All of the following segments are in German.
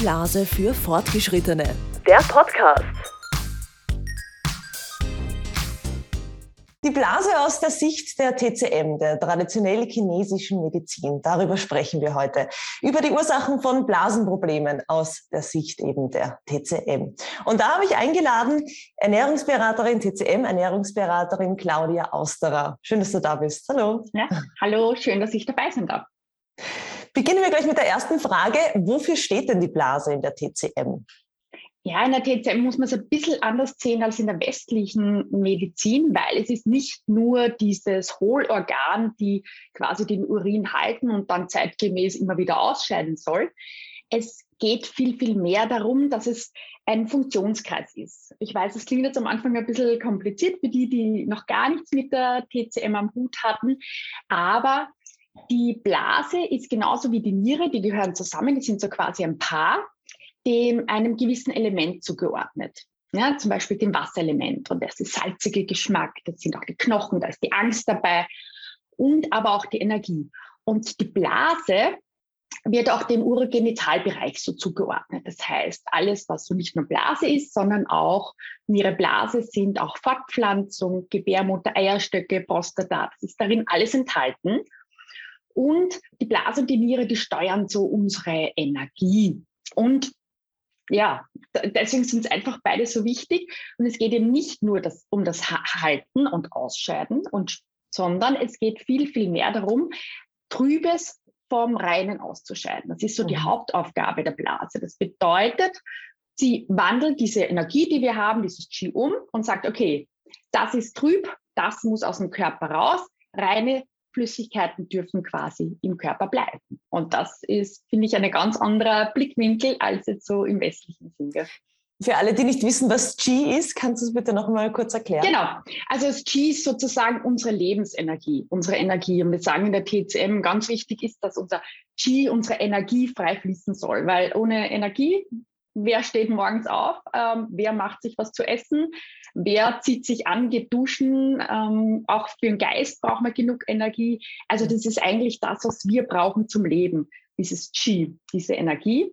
Blase für Fortgeschrittene. Der Podcast. Die Blase aus der Sicht der TCM, der traditionell chinesischen Medizin. Darüber sprechen wir heute. Über die Ursachen von Blasenproblemen aus der Sicht eben der TCM. Und da habe ich eingeladen Ernährungsberaterin TCM, Ernährungsberaterin Claudia Austerer. Schön, dass du da bist. Hallo. Ja, hallo, schön, dass ich dabei sein darf. Beginnen wir gleich mit der ersten Frage. Wofür steht denn die Blase in der TCM? Ja, in der TCM muss man es ein bisschen anders sehen als in der westlichen Medizin, weil es ist nicht nur dieses Hohlorgan, die quasi den Urin halten und dann zeitgemäß immer wieder ausscheiden soll. Es geht viel, viel mehr darum, dass es ein Funktionskreis ist. Ich weiß, es klingt jetzt am Anfang ein bisschen kompliziert für die, die noch gar nichts mit der TCM am Hut hatten, aber die Blase ist genauso wie die Niere, die gehören zusammen, die sind so quasi ein Paar dem einem gewissen Element zugeordnet. Ja, zum Beispiel dem Wasserelement und das ist salzige Geschmack, das sind auch die Knochen, da ist die Angst dabei und aber auch die Energie. Und die Blase wird auch dem Urogenitalbereich so zugeordnet. Das heißt, alles, was so nicht nur Blase ist, sondern auch ihre Blase sind auch Fortpflanzung, Gebärmutter, Eierstöcke, Prostata, das ist darin alles enthalten. Und die Blase und die Niere, die steuern so unsere Energie. Und ja, deswegen sind es einfach beide so wichtig. Und es geht eben nicht nur das, um das Halten und Ausscheiden, und, sondern es geht viel, viel mehr darum, Trübes vom Reinen auszuscheiden. Das ist so die mhm. Hauptaufgabe der Blase. Das bedeutet, sie wandelt diese Energie, die wir haben, dieses Qi um und sagt, okay, das ist trüb, das muss aus dem Körper raus. Reine Flüssigkeiten dürfen quasi im Körper bleiben. Und das ist, finde ich, ein ganz anderer Blickwinkel als jetzt so im westlichen Sinne. Für alle, die nicht wissen, was Qi ist, kannst du es bitte noch mal kurz erklären? Genau. Also das Qi ist sozusagen unsere Lebensenergie, unsere Energie. Und wir sagen in der TCM, ganz wichtig ist, dass unser Qi, unsere Energie frei fließen soll. Weil ohne Energie wer steht morgens auf, ähm, wer macht sich was zu essen, wer zieht sich an, geht duschen. Ähm, auch für den Geist braucht man genug Energie. Also das ist eigentlich das, was wir brauchen zum Leben, dieses Qi, diese Energie.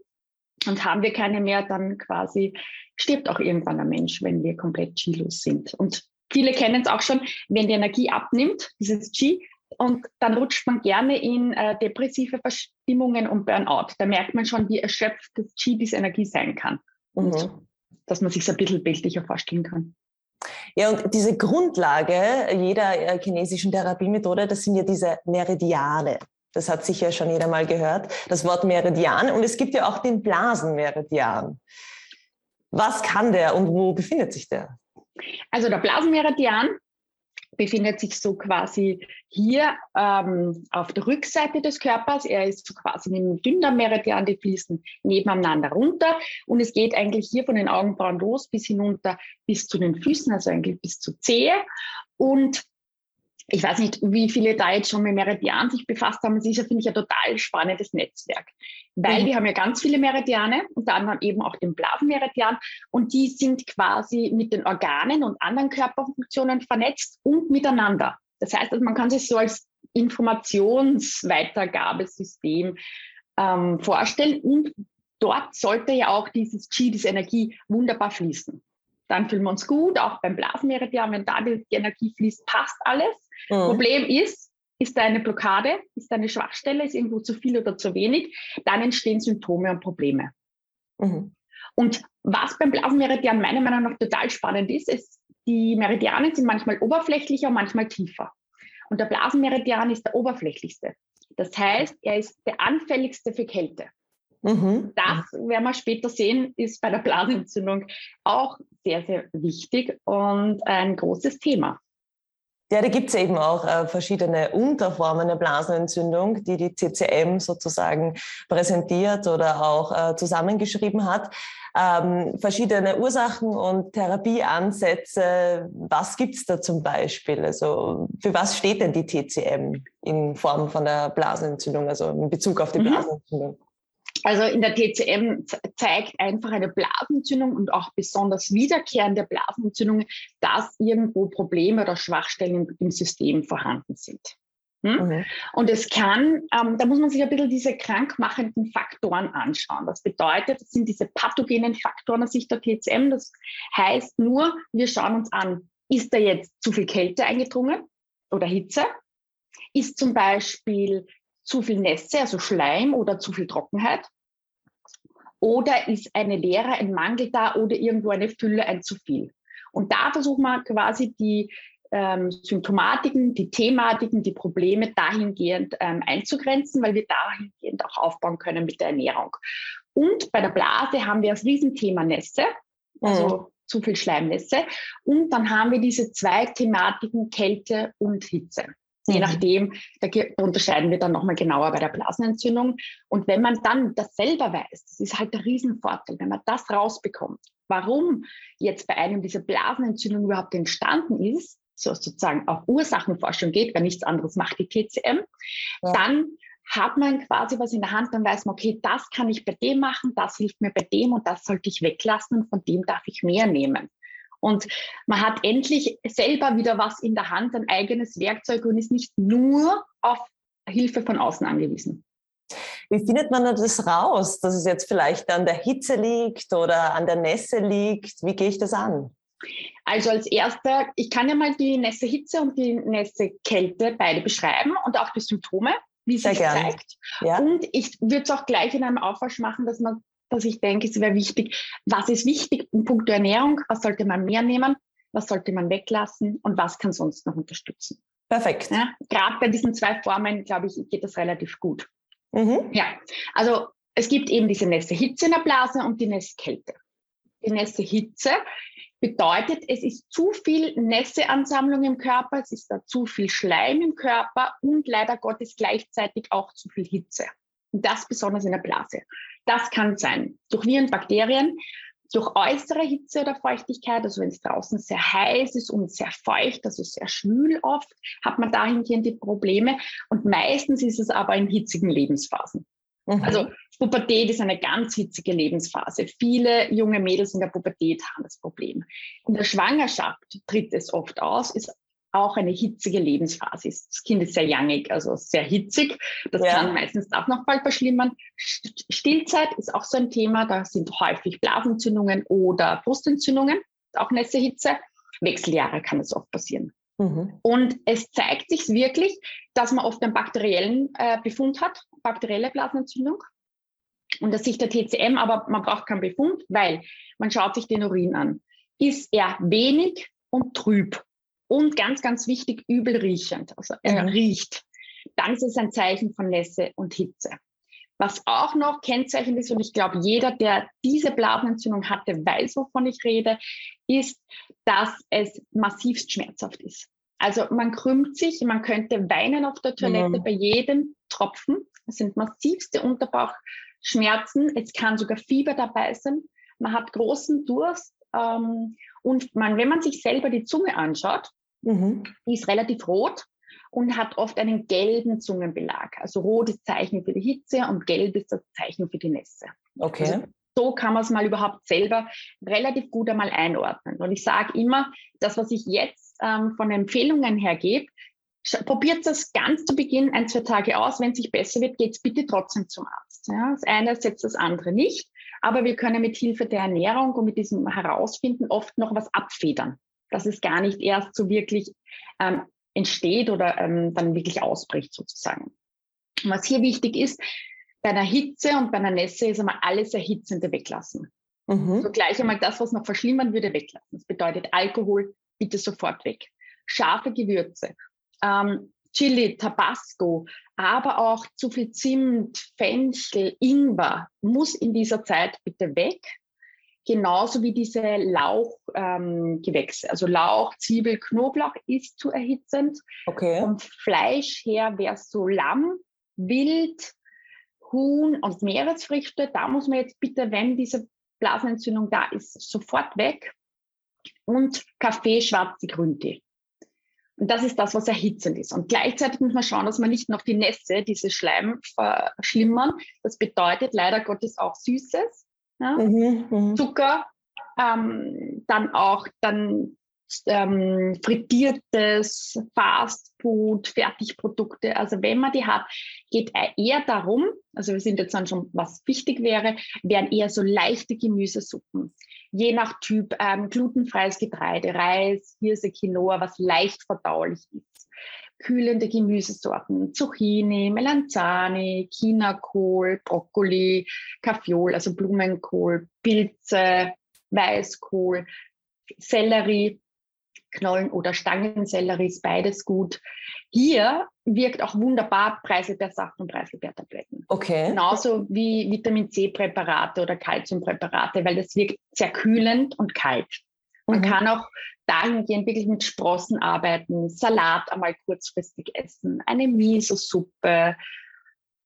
Und haben wir keine mehr, dann quasi stirbt auch irgendwann ein Mensch, wenn wir komplett Qi-los sind. Und viele kennen es auch schon, wenn die Energie abnimmt, dieses Qi, und dann rutscht man gerne in äh, depressive Verstimmungen und Burnout. Da merkt man schon, wie erschöpft das Qi diese Energie sein kann. Und mhm. dass man sich so ein bisschen bildlicher vorstellen kann. Ja, und diese Grundlage jeder äh, chinesischen Therapiemethode, das sind ja diese Meridiane. Das hat sicher schon jeder mal gehört, das Wort Meridian. Und es gibt ja auch den Blasenmeridian. Was kann der und wo befindet sich der? Also der Blasenmeridian befindet sich so quasi hier ähm, auf der Rückseite des Körpers. Er ist so quasi ein dünner Meridian, die fließen nebeneinander runter. Und es geht eigentlich hier von den Augenbrauen los bis hinunter bis zu den Füßen, also eigentlich bis zur Zehe. Und ich weiß nicht, wie viele da jetzt schon mit Meridian sich befasst haben. Es ist ja, finde ich, ein total spannendes Netzwerk. Weil mhm. wir haben ja ganz viele Meridiane, unter anderem eben auch den Blasenmeridian. Und die sind quasi mit den Organen und anderen Körperfunktionen vernetzt und miteinander. Das heißt, also man kann sich so als Informationsweitergabesystem ähm, vorstellen. Und dort sollte ja auch dieses Qi, diese Energie wunderbar fließen. Dann fühlen wir uns gut, auch beim Blasenmeridian, wenn da die Energie fließt, passt alles. Mhm. Problem ist, ist da eine Blockade, ist da eine Schwachstelle, ist irgendwo zu viel oder zu wenig, dann entstehen Symptome und Probleme. Mhm. Und was beim Blasenmeridian meiner Meinung nach total spannend ist, ist, die Meridianen sind manchmal oberflächlicher, manchmal tiefer. Und der Blasenmeridian ist der oberflächlichste. Das heißt, er ist der anfälligste für Kälte. Mhm. Das werden wir später sehen, ist bei der Blasenentzündung auch sehr, sehr wichtig und ein großes Thema. Ja, da gibt es eben auch äh, verschiedene Unterformen der Blasenentzündung, die die CCM sozusagen präsentiert oder auch äh, zusammengeschrieben hat. Ähm, verschiedene Ursachen und Therapieansätze. Was gibt es da zum Beispiel? Also für was steht denn die TCM in Form von der Blasenentzündung, also in Bezug auf die mhm. Blasenentzündung? Also in der TCM zeigt einfach eine Blasenentzündung und auch besonders wiederkehrende Blasenentzündungen, dass irgendwo Probleme oder Schwachstellen im System vorhanden sind. Hm? Mhm. Und es kann, ähm, da muss man sich ein bisschen diese krankmachenden Faktoren anschauen. Das bedeutet, das sind diese pathogenen Faktoren aus Sicht der TCM. Das heißt nur, wir schauen uns an, ist da jetzt zu viel Kälte eingedrungen oder Hitze? Ist zum Beispiel zu viel Nässe, also Schleim oder zu viel Trockenheit? Oder ist eine Leere, ein Mangel da oder irgendwo eine Fülle, ein zu viel? Und da versuchen wir quasi die ähm, Symptomatiken, die Thematiken, die Probleme dahingehend ähm, einzugrenzen, weil wir dahingehend auch aufbauen können mit der Ernährung. Und bei der Blase haben wir das Riesenthema Nässe, also mhm. zu viel Schleimnässe. Und dann haben wir diese zwei Thematiken Kälte und Hitze. Je mhm. nachdem, da unterscheiden wir dann nochmal genauer bei der Blasenentzündung. Und wenn man dann das selber weiß, das ist halt der Riesenvorteil, wenn man das rausbekommt, warum jetzt bei einem dieser Blasenentzündung überhaupt entstanden ist, so sozusagen auf Ursachenforschung geht, weil nichts anderes macht die TCM, ja. dann hat man quasi was in der Hand, dann weiß man, okay, das kann ich bei dem machen, das hilft mir bei dem und das sollte ich weglassen und von dem darf ich mehr nehmen. Und man hat endlich selber wieder was in der Hand, ein eigenes Werkzeug und ist nicht nur auf Hilfe von außen angewiesen. Wie findet man das raus, dass es jetzt vielleicht an der Hitze liegt oder an der Nässe liegt? Wie gehe ich das an? Also als erster, ich kann ja mal die nässe Hitze und die nässe Kälte beide beschreiben und auch die Symptome, wie es sich zeigt. Ja. Und ich würde es auch gleich in einem Aufwasch machen, dass man, dass ich denke, es wäre wichtig, was ist wichtig in puncto Ernährung, was sollte man mehr nehmen, was sollte man weglassen und was kann sonst noch unterstützen. Perfekt. Ja, Gerade bei diesen zwei Formen, glaube ich, geht das relativ gut. Mhm. Ja, also es gibt eben diese nässe Hitze in der Blase und die nässe Kälte. Die nässe Hitze bedeutet, es ist zu viel Nässeansammlung im Körper, es ist da zu viel Schleim im Körper und leider Gottes gleichzeitig auch zu viel Hitze. Und das besonders in der Blase. Das kann sein durch Viren, Bakterien, durch äußere Hitze oder Feuchtigkeit, also wenn es draußen sehr heiß ist und sehr feucht, also sehr schwül oft, hat man dahingehend die Probleme. Und meistens ist es aber in hitzigen Lebensphasen. Mhm. Also Pubertät ist eine ganz hitzige Lebensphase. Viele junge Mädels in der Pubertät haben das Problem. In der Schwangerschaft tritt es oft aus, ist auch eine hitzige Lebensphase. Das Kind ist sehr jangig, also sehr hitzig. Das ja. kann meistens auch noch bald verschlimmern. Stillzeit ist auch so ein Thema. Da sind häufig Blasentzündungen oder Brustentzündungen, auch nässe Hitze. Wechseljahre kann es oft passieren. Mhm. Und es zeigt sich wirklich, dass man oft einen bakteriellen äh, Befund hat, bakterielle Blasenentzündung. Und das Sicht der TCM, aber man braucht keinen Befund, weil man schaut sich den Urin an. Ist er wenig und trüb und ganz, ganz wichtig, übel riechend, also er mhm. riecht, dann ist es ein Zeichen von Nässe und Hitze. Was auch noch kennzeichnend ist, und ich glaube, jeder, der diese Blasenentzündung hatte, weiß, wovon ich rede, ist, dass es massivst schmerzhaft ist. Also man krümmt sich, man könnte weinen auf der Toilette mhm. bei jedem Tropfen. Es sind massivste Unterbauchschmerzen. Es kann sogar Fieber dabei sein. Man hat großen Durst. Ähm, und man, wenn man sich selber die Zunge anschaut, mhm. die ist relativ rot und hat oft einen gelben Zungenbelag. Also rot ist Zeichen für die Hitze und gelb ist das Zeichen für die Nässe. Okay. Also so kann man es mal überhaupt selber relativ gut einmal einordnen. Und ich sage immer, das, was ich jetzt ähm, von Empfehlungen her gebe, probiert das ganz zu Beginn ein, zwei Tage aus. Wenn es sich besser wird, geht es bitte trotzdem zum Arzt. Ja? Das eine setzt das andere nicht. Aber wir können mit Hilfe der Ernährung und mit diesem Herausfinden oft noch was abfedern, dass es gar nicht erst so wirklich ähm, entsteht oder ähm, dann wirklich ausbricht sozusagen. Und was hier wichtig ist, bei einer Hitze und bei einer Nässe ist einmal alles Erhitzende weglassen. Mhm. So gleich einmal das, was noch verschlimmern würde, weglassen. Das bedeutet Alkohol, bitte sofort weg. Scharfe Gewürze, ähm, Chili, Tabasco, aber auch zu viel Zimt, Fenchel, Ingwer muss in dieser Zeit bitte weg genauso wie diese Lauchgewächse. Ähm, also Lauch, Zwiebel, Knoblauch ist zu erhitzend. Okay. Vom Fleisch her wäre es so Lamm, Wild, Huhn und Meeresfrüchte. Da muss man jetzt bitte, wenn diese Blasenentzündung da ist, sofort weg. Und Kaffee, schwarze Grüntee. Und das ist das, was erhitzend ist. Und gleichzeitig muss man schauen, dass man nicht noch die Nässe, diese Schleim verschlimmern. Das bedeutet leider Gottes auch Süßes ja? Mhm, mhm, Zucker, ähm, dann auch dann ähm, frittiertes Fastfood, Fertigprodukte. Also wenn man die hat, geht eher darum, also wir sind jetzt dann schon, was wichtig wäre, wären eher so leichte Gemüsesuppen. Je nach Typ ähm, glutenfreies Getreide, Reis, Hirse, Quinoa, was leicht verdaulich ist. Kühlende Gemüsesorten, Zucchini, Melanzani, Chinakohl, Brokkoli, Kaffeeol, also Blumenkohl, Pilze, Weißkohl, Sellerie, Knollen oder Stangensellerie ist beides gut. Hier wirkt auch wunderbar Preiselbeersaft und Preiselbeertabletten. Okay. Genauso wie Vitamin C-Präparate oder Kalziumpräparate, weil das wirkt sehr kühlend und kalt. Man mhm. kann auch dahingehend wirklich mit Sprossen arbeiten, Salat einmal kurzfristig essen, eine Miso-Suppe,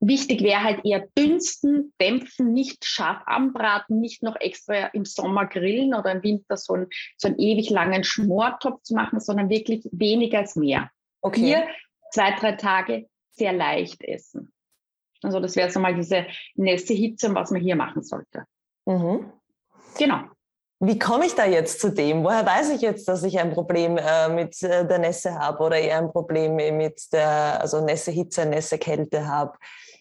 Wichtig wäre halt eher dünsten, dämpfen, nicht scharf anbraten, nicht noch extra im Sommer grillen oder im Winter so einen, so einen ewig langen Schmortopf zu machen, sondern wirklich weniger als mehr. Okay. Hier zwei, drei Tage sehr leicht essen. Also das wäre so mal diese nässe Hitze, was man hier machen sollte. Mhm. Genau. Wie komme ich da jetzt zu dem? Woher weiß ich jetzt, dass ich ein Problem äh, mit äh, der Nässe habe oder eher ein Problem mit der also Nässe Hitze, Nässe Kälte habe?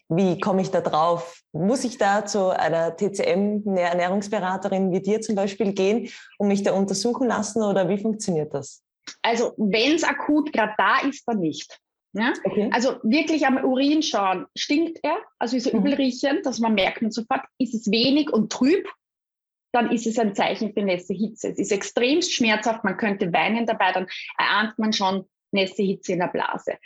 Wie komme ich da drauf? Muss ich da zu einer TCM-Ernährungsberaterin wie dir zum Beispiel gehen und mich da untersuchen lassen oder wie funktioniert das? Also wenn es akut gerade da ist, dann nicht. Ja? Okay. Also wirklich am Urin schauen, stinkt er, also ist er mhm. übelriechend, dass man merkt man sofort, ist es wenig und trüb, dann ist es ein Zeichen für nässe Hitze. Es ist extremst schmerzhaft, man könnte weinen dabei, dann erahnt man schon, nässe Hitze in der Blase.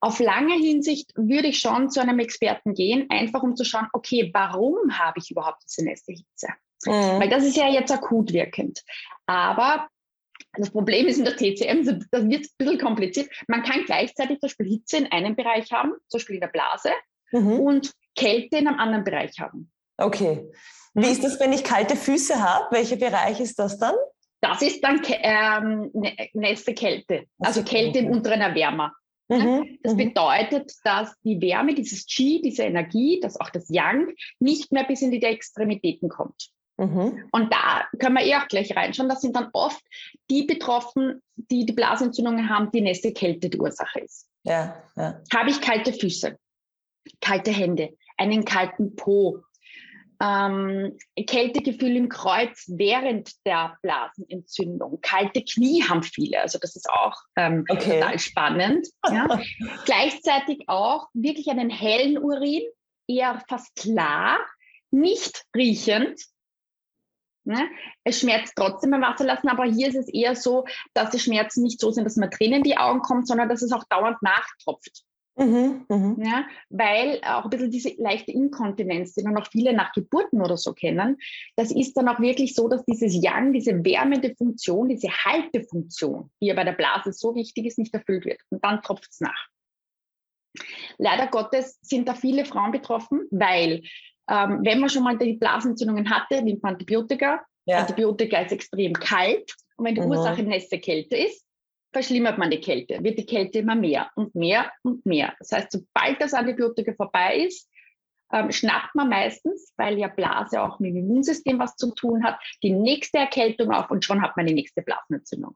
Auf lange Hinsicht würde ich schon zu einem Experten gehen, einfach um zu schauen, okay, warum habe ich überhaupt diese nässe Hitze? Mhm. Weil das ist ja jetzt akut wirkend. Aber das Problem ist in der TCM, das wird ein bisschen kompliziert. Man kann gleichzeitig zum Beispiel Hitze in einem Bereich haben, zum Beispiel in der Blase, mhm. und Kälte in einem anderen Bereich haben. Okay. Wie ist das, wenn ich kalte Füße habe? Welcher Bereich ist das dann? Das ist dann ähm, nächste Kälte, also Kälte im unteren Erwärmer. Mhm, das mhm. bedeutet, dass die Wärme, dieses Qi, diese Energie, dass auch das Yang nicht mehr bis in die Extremitäten kommt. Mhm. Und da können wir eh auch gleich reinschauen. Das sind dann oft die betroffen, die die Blasentzündungen haben, die nächste Kälte die Ursache ist. Ja, ja. Habe ich kalte Füße, kalte Hände, einen kalten Po, ähm, Kältegefühl im Kreuz während der Blasenentzündung. Kalte Knie haben viele, also das ist auch ähm, okay. total spannend. Ja. Gleichzeitig auch wirklich einen hellen Urin, eher fast klar, nicht riechend. Ne? Es schmerzt trotzdem beim Wasser lassen, aber hier ist es eher so, dass die Schmerzen nicht so sind, dass man Tränen in die Augen kommt, sondern dass es auch dauernd nachtropft. Mhm, mh. ja, weil auch ein bisschen diese leichte Inkontinenz, die dann auch viele nach Geburten oder so kennen, das ist dann auch wirklich so, dass dieses Yang, diese wärmende Funktion, diese Haltefunktion, die ja bei der Blase so wichtig ist, nicht erfüllt wird. Und dann tropft es nach. Leider Gottes sind da viele Frauen betroffen, weil ähm, wenn man schon mal die Blasenentzündungen hatte, nimmt man Antibiotika. Ja. Antibiotika ist extrem kalt. Und wenn die mhm. Ursache nässe Kälte ist, verschlimmert man die Kälte, wird die Kälte immer mehr und mehr und mehr. Das heißt, sobald das Antibiotika vorbei ist, ähm, schnappt man meistens, weil ja Blase auch mit dem Immunsystem was zu tun hat, die nächste Erkältung auf und schon hat man die nächste Blasenentzündung.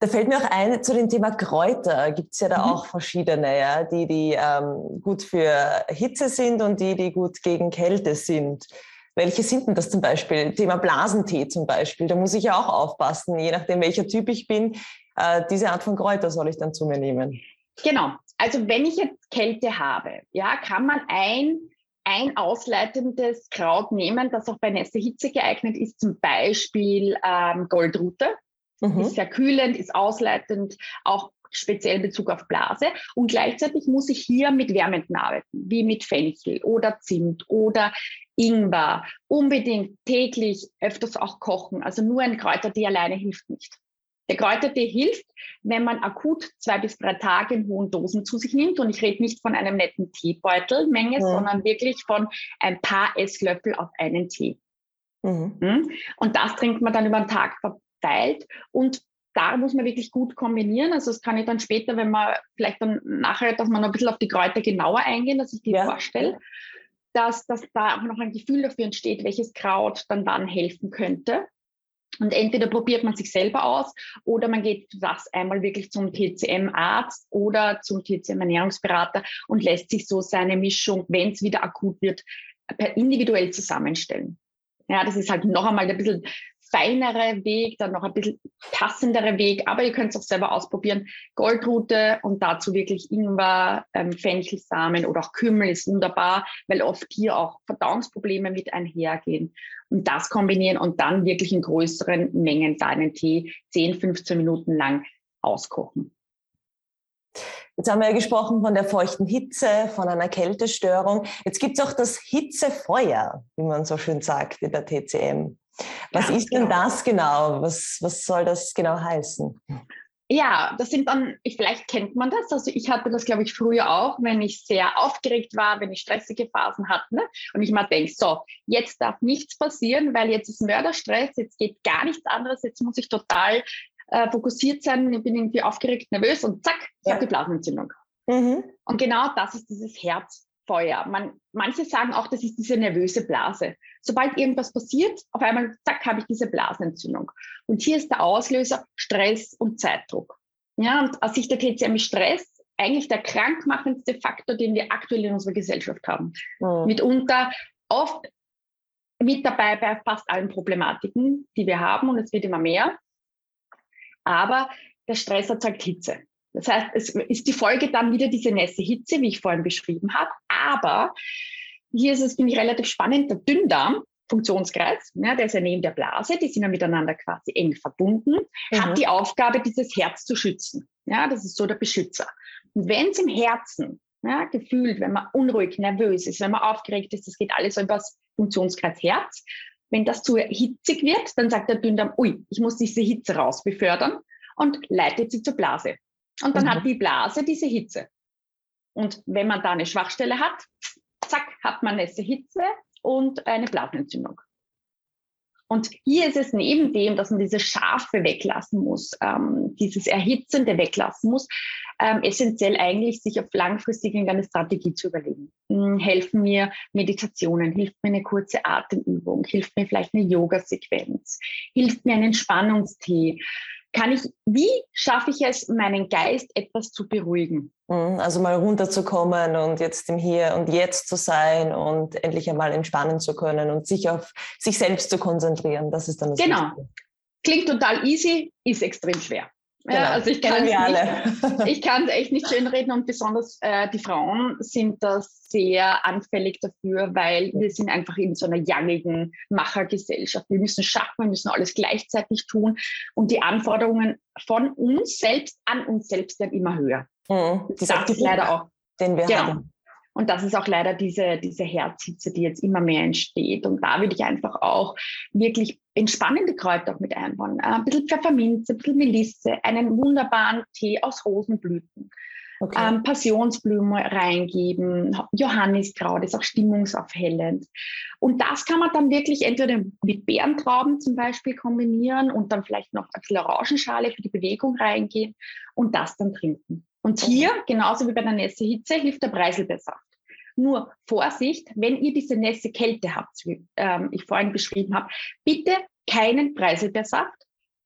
Da fällt mir auch ein, zu dem Thema Kräuter gibt es ja da mhm. auch verschiedene, ja, die, die ähm, gut für Hitze sind und die, die gut gegen Kälte sind. Welche sind denn das zum Beispiel? Thema Blasentee zum Beispiel. Da muss ich ja auch aufpassen, je nachdem, welcher Typ ich bin. Äh, diese Art von Kräuter soll ich dann zu mir nehmen. Genau. Also wenn ich jetzt Kälte habe, ja, kann man ein ein ausleitendes Kraut nehmen, das auch bei nächster Hitze geeignet ist, zum Beispiel ähm, Goldrute. Mhm. Ist sehr kühlend, ist ausleitend, auch speziell Bezug auf Blase. Und gleichzeitig muss ich hier mit Wärmenden arbeiten, wie mit Fenchel oder Zimt oder Ingwer. Unbedingt täglich öfters auch kochen. Also nur ein Kräutertee alleine hilft nicht. Der Kräutertee hilft, wenn man akut zwei bis drei Tage in hohen Dosen zu sich nimmt. Und ich rede nicht von einem netten Teebeutelmenge, ja. sondern wirklich von ein paar Esslöffel auf einen Tee. Mhm. Hm? Und das trinkt man dann über den Tag verteilt. Und da muss man wirklich gut kombinieren. Also das kann ich dann später, wenn man vielleicht dann nachher, dass man noch ein bisschen auf die Kräuter genauer eingehen, dass ich die ja. vorstelle, dass, dass da auch noch ein Gefühl dafür entsteht, welches Kraut dann wann helfen könnte. Und entweder probiert man sich selber aus oder man geht das einmal wirklich zum TCM-Arzt oder zum TCM-Ernährungsberater und lässt sich so seine Mischung, wenn es wieder akut wird, individuell zusammenstellen. Ja, das ist halt noch einmal ein bisschen feinere Weg, dann noch ein bisschen passendere Weg, aber ihr könnt es auch selber ausprobieren. Goldrute und dazu wirklich Ingwer, ähm, Fenchelsamen oder auch Kümmel ist wunderbar, weil oft hier auch Verdauungsprobleme mit einhergehen. Und das kombinieren und dann wirklich in größeren Mengen deinen Tee 10, 15 Minuten lang auskochen. Jetzt haben wir ja gesprochen von der feuchten Hitze, von einer Kältestörung. Jetzt gibt es auch das Hitzefeuer, wie man so schön sagt in der TCM. Was ja, ist denn genau. das genau? Was, was soll das genau heißen? Ja, das sind dann, vielleicht kennt man das. Also ich hatte das, glaube ich, früher auch, wenn ich sehr aufgeregt war, wenn ich stressige Phasen hatte. Ne? Und ich mal denke, so, jetzt darf nichts passieren, weil jetzt ist Mörderstress, jetzt geht gar nichts anderes, jetzt muss ich total äh, fokussiert sein, ich bin irgendwie aufgeregt, nervös und zack, ich ja. habe die Blasenentzündung. Mhm. Und genau das ist dieses Herz, Feuer. Man, manche sagen auch, das ist diese nervöse Blase. Sobald irgendwas passiert, auf einmal, zack, habe ich diese Blasenentzündung. Und hier ist der Auslöser Stress und Zeitdruck. Ja, und aus Sicht der TCM ist Stress eigentlich der krankmachendste Faktor, den wir aktuell in unserer Gesellschaft haben. Mhm. Mitunter oft mit dabei bei fast allen Problematiken, die wir haben, und es wird immer mehr. Aber der Stress erzeugt Hitze. Das heißt, es ist die Folge dann wieder diese nässe Hitze, wie ich vorhin beschrieben habe. Aber hier ist es, finde ich, relativ spannend, der Dünndarm, Funktionskreis, ja, der ist ja neben der Blase, die sind ja miteinander quasi eng verbunden, mhm. hat die Aufgabe, dieses Herz zu schützen. Ja, das ist so der Beschützer. Und wenn es im Herzen ja, gefühlt, wenn man unruhig, nervös ist, wenn man aufgeregt ist, das geht alles so über das Funktionskreis Herz. Wenn das zu hitzig wird, dann sagt der Dünndarm, ui, ich muss diese Hitze raus befördern und leitet sie zur Blase. Und dann mhm. hat die Blase diese Hitze. Und wenn man da eine Schwachstelle hat, zack, hat man nässe Hitze und eine Blasenentzündung. Und hier ist es neben dem, dass man diese Schafe weglassen muss, ähm, dieses Erhitzende weglassen muss, ähm, essentiell eigentlich, sich auf langfristig eine Strategie zu überlegen. Hm, helfen mir Meditationen, hilft mir eine kurze Atemübung, hilft mir vielleicht eine Yoga-Sequenz, hilft mir ein Entspannungstee, kann ich, wie schaffe ich es, meinen Geist etwas zu beruhigen? Mhm, also mal runterzukommen und jetzt im Hier und Jetzt zu sein und endlich einmal entspannen zu können und sich auf sich selbst zu konzentrieren. Das ist dann das Genau. Wichtige. Klingt total easy, ist extrem schwer. Genau. Ja, also ich kann es alle. ich kann es echt nicht schön reden und besonders äh, die Frauen sind da sehr anfällig dafür, weil wir sind einfach in so einer jangigen Machergesellschaft. Wir müssen schaffen, wir müssen alles gleichzeitig tun und die Anforderungen von uns selbst an uns selbst werden immer höher. Mhm. Das, das ist leider auch. Den wir genau. haben. Und das ist auch leider diese, diese Herzhitze, die jetzt immer mehr entsteht. Und da würde ich einfach auch wirklich entspannende Kräuter auch mit einbauen. Äh, ein bisschen Pfefferminze, ein bisschen Melisse, einen wunderbaren Tee aus Rosenblüten. Okay. Ähm, Passionsblume reingeben, Johanniskraut ist auch stimmungsaufhellend. Und das kann man dann wirklich entweder mit Bärentrauben zum Beispiel kombinieren und dann vielleicht noch ein bisschen Orangenschale für die Bewegung reingehen und das dann trinken. Und hier, genauso wie bei der nässe Hitze, hilft der Preiselbeersaft. Nur Vorsicht, wenn ihr diese nässe Kälte habt, wie ähm, ich vorhin beschrieben habe, bitte keinen Preiselbeersaft,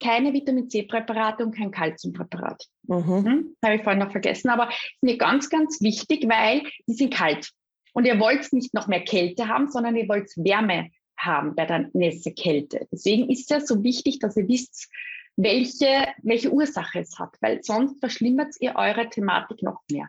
keine Vitamin C-Präparate und kein Kalziumpräparat. Mhm. Hm, habe ich vorhin noch vergessen, aber ist mir ganz, ganz wichtig, weil die sind kalt. Und ihr wollt nicht noch mehr Kälte haben, sondern ihr wollt Wärme haben bei der nässe Kälte. Deswegen ist es so wichtig, dass ihr wisst, welche, welche Ursache es hat, weil sonst verschlimmert ihr eure Thematik noch mehr.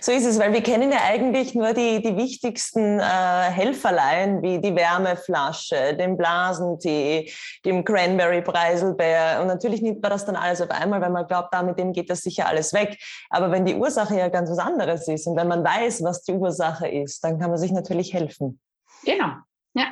So ist es, weil wir kennen ja eigentlich nur die, die wichtigsten äh, Helferlein, wie die Wärmeflasche, den Blasentee, dem Cranberry-Preiselbeer. Und natürlich nimmt man das dann alles auf einmal, weil man glaubt, damit dem geht das sicher alles weg. Aber wenn die Ursache ja ganz was anderes ist und wenn man weiß, was die Ursache ist, dann kann man sich natürlich helfen. Genau. Ja.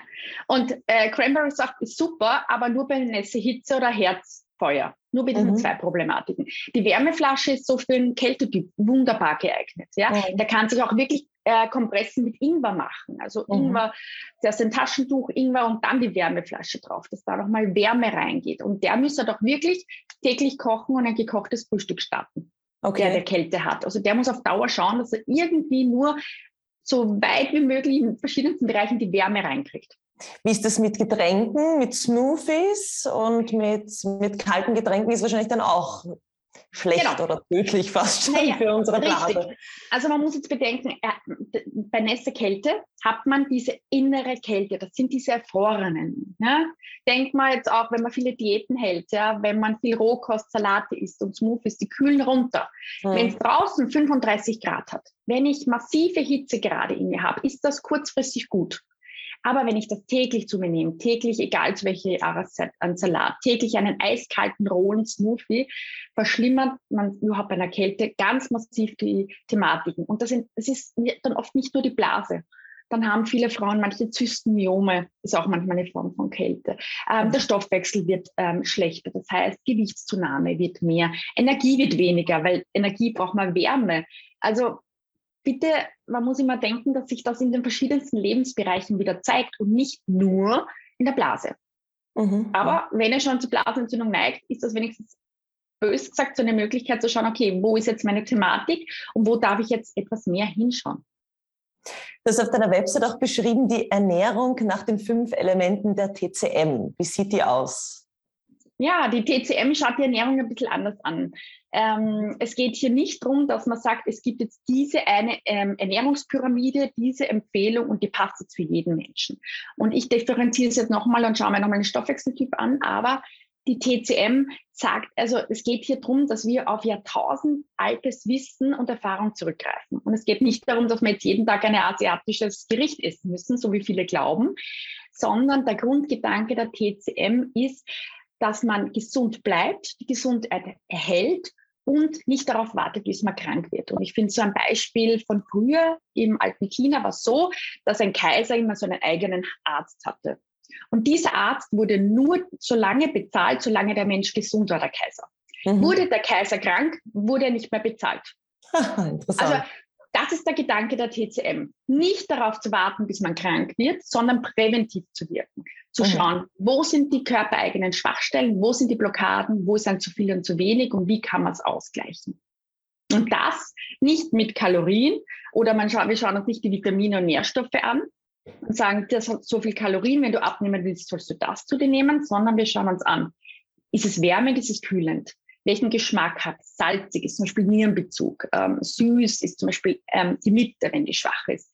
Und äh, Cranberry-Saft ist super, aber nur bei nässe Hitze oder Herz Feuer. Nur bei diesen mhm. zwei Problematiken. Die Wärmeflasche ist so für einen Kältetyp wunderbar geeignet. Ja? Mhm. Der kann sich auch wirklich äh, Kompressen mit Ingwer machen. Also mhm. Ingwer, zuerst ein Taschentuch, Ingwer und dann die Wärmeflasche drauf, dass da nochmal Wärme reingeht. Und der müsste doch wirklich täglich kochen und ein gekochtes Frühstück starten, okay. der der Kälte hat. Also der muss auf Dauer schauen, dass er irgendwie nur so weit wie möglich in verschiedensten Bereichen die Wärme reinkriegt. Wie ist das mit Getränken, mit Smoothies und mit, mit kalten Getränken ist wahrscheinlich dann auch schlecht genau. oder tödlich fast schon naja, für unsere Blase. Richtig. Also man muss jetzt bedenken, äh, bei nässer Kälte hat man diese innere Kälte, das sind diese Erfrorenen. Ja? Denkt mal jetzt auch, wenn man viele Diäten hält, ja, wenn man viel Rohkost, Salate isst und Smoothies, die kühlen runter. Hm. Wenn es draußen 35 Grad hat, wenn ich massive Hitze gerade in mir habe, ist das kurzfristig gut. Aber wenn ich das täglich zu mir nehme, täglich, egal zu welcher Jahreszeit, an Salat, täglich einen eiskalten rohen Smoothie, verschlimmert man überhaupt bei einer Kälte ganz massiv die Thematiken. Und das, sind, das ist dann oft nicht nur die Blase. Dann haben viele Frauen manche Zystenmiome, ist auch manchmal eine Form von Kälte. Ähm, der Stoffwechsel wird ähm, schlechter, das heißt, Gewichtszunahme wird mehr, Energie wird weniger, weil Energie braucht man Wärme. Also bitte, man muss immer denken, dass sich das in den verschiedensten Lebensbereichen wieder zeigt und nicht nur in der Blase. Mhm. Aber wenn er schon zur Blasenentzündung neigt, ist das wenigstens bös gesagt so eine Möglichkeit zu schauen, okay, wo ist jetzt meine Thematik und wo darf ich jetzt etwas mehr hinschauen? Du hast auf deiner Website auch beschrieben, die Ernährung nach den fünf Elementen der TCM. Wie sieht die aus? Ja, die TCM schaut die Ernährung ein bisschen anders an. Ähm, es geht hier nicht darum, dass man sagt, es gibt jetzt diese eine ähm, Ernährungspyramide, diese Empfehlung und die passt jetzt für jeden Menschen. Und ich differenziere es jetzt nochmal und schaue mir nochmal den Stoffwechseltyp an, aber die TCM sagt, also es geht hier darum, dass wir auf Jahrtausend altes Wissen und Erfahrung zurückgreifen. Und es geht nicht darum, dass wir jetzt jeden Tag ein asiatisches Gericht essen müssen, so wie viele glauben, sondern der Grundgedanke der TCM ist, dass man gesund bleibt, die Gesundheit erhält und nicht darauf wartet, bis man krank wird. Und ich finde so ein Beispiel von früher im alten China war so, dass ein Kaiser immer so einen eigenen Arzt hatte. Und dieser Arzt wurde nur so lange bezahlt, solange der Mensch gesund war, der Kaiser. Mhm. Wurde der Kaiser krank, wurde er nicht mehr bezahlt. Interessant. Also das ist der Gedanke der TCM. Nicht darauf zu warten, bis man krank wird, sondern präventiv zu wirken. Zu mhm. schauen, wo sind die körpereigenen Schwachstellen, wo sind die Blockaden, wo ist ein zu viel und zu wenig und wie kann man es ausgleichen. Und das nicht mit Kalorien oder man schaut, wir schauen uns nicht die Vitamine und Nährstoffe an und sagen, das hat so viel Kalorien, wenn du abnehmen willst, sollst du das zu dir nehmen, sondern wir schauen uns an, ist es wärmend, ist es kühlend? Welchen Geschmack hat. Salzig ist zum Beispiel Nierenbezug, ähm, süß ist zum Beispiel ähm, die Mitte, wenn die schwach ist.